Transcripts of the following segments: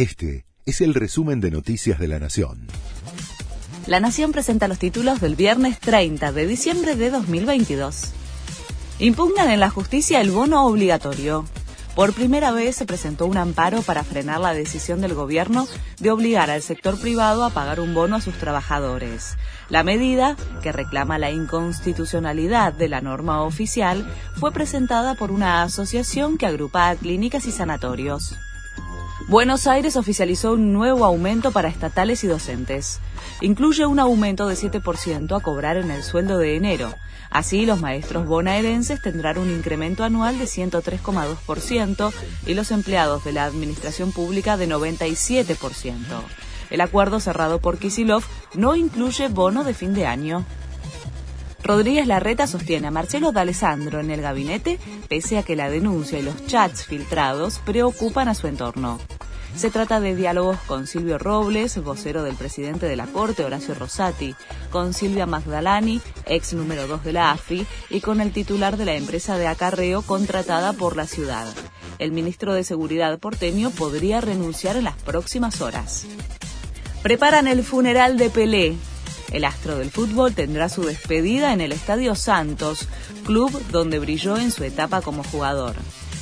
Este es el resumen de Noticias de la Nación. La Nación presenta los títulos del viernes 30 de diciembre de 2022. Impugnan en la justicia el bono obligatorio. Por primera vez se presentó un amparo para frenar la decisión del gobierno de obligar al sector privado a pagar un bono a sus trabajadores. La medida, que reclama la inconstitucionalidad de la norma oficial, fue presentada por una asociación que agrupa a clínicas y sanatorios. Buenos Aires oficializó un nuevo aumento para estatales y docentes. Incluye un aumento de 7% a cobrar en el sueldo de enero. Así, los maestros bonaerenses tendrán un incremento anual de 103,2% y los empleados de la administración pública de 97%. El acuerdo cerrado por Kisilov no incluye bono de fin de año. Rodríguez Larreta sostiene a Marcelo D'Alessandro en el gabinete, pese a que la denuncia y los chats filtrados preocupan a su entorno. Se trata de diálogos con Silvio Robles, vocero del presidente de la Corte, Horacio Rosati, con Silvia Magdalani, ex número 2 de la AFI, y con el titular de la empresa de acarreo contratada por la ciudad. El ministro de Seguridad porteño podría renunciar en las próximas horas. Preparan el funeral de Pelé. El astro del fútbol tendrá su despedida en el Estadio Santos, club donde brilló en su etapa como jugador.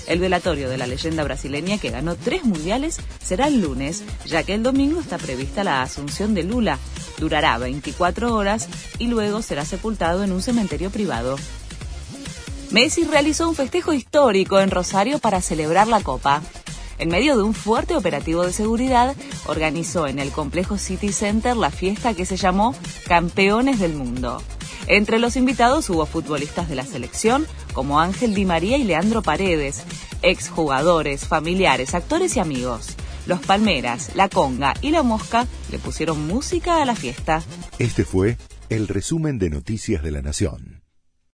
El velatorio de la leyenda brasileña que ganó tres mundiales será el lunes, ya que el domingo está prevista la asunción de Lula. Durará 24 horas y luego será sepultado en un cementerio privado. Messi realizó un festejo histórico en Rosario para celebrar la Copa. En medio de un fuerte operativo de seguridad, organizó en el complejo City Center la fiesta que se llamó Campeones del Mundo. Entre los invitados hubo futbolistas de la selección como Ángel Di María y Leandro Paredes, exjugadores, familiares, actores y amigos. Los Palmeras, La Conga y La Mosca le pusieron música a la fiesta. Este fue el resumen de Noticias de la Nación.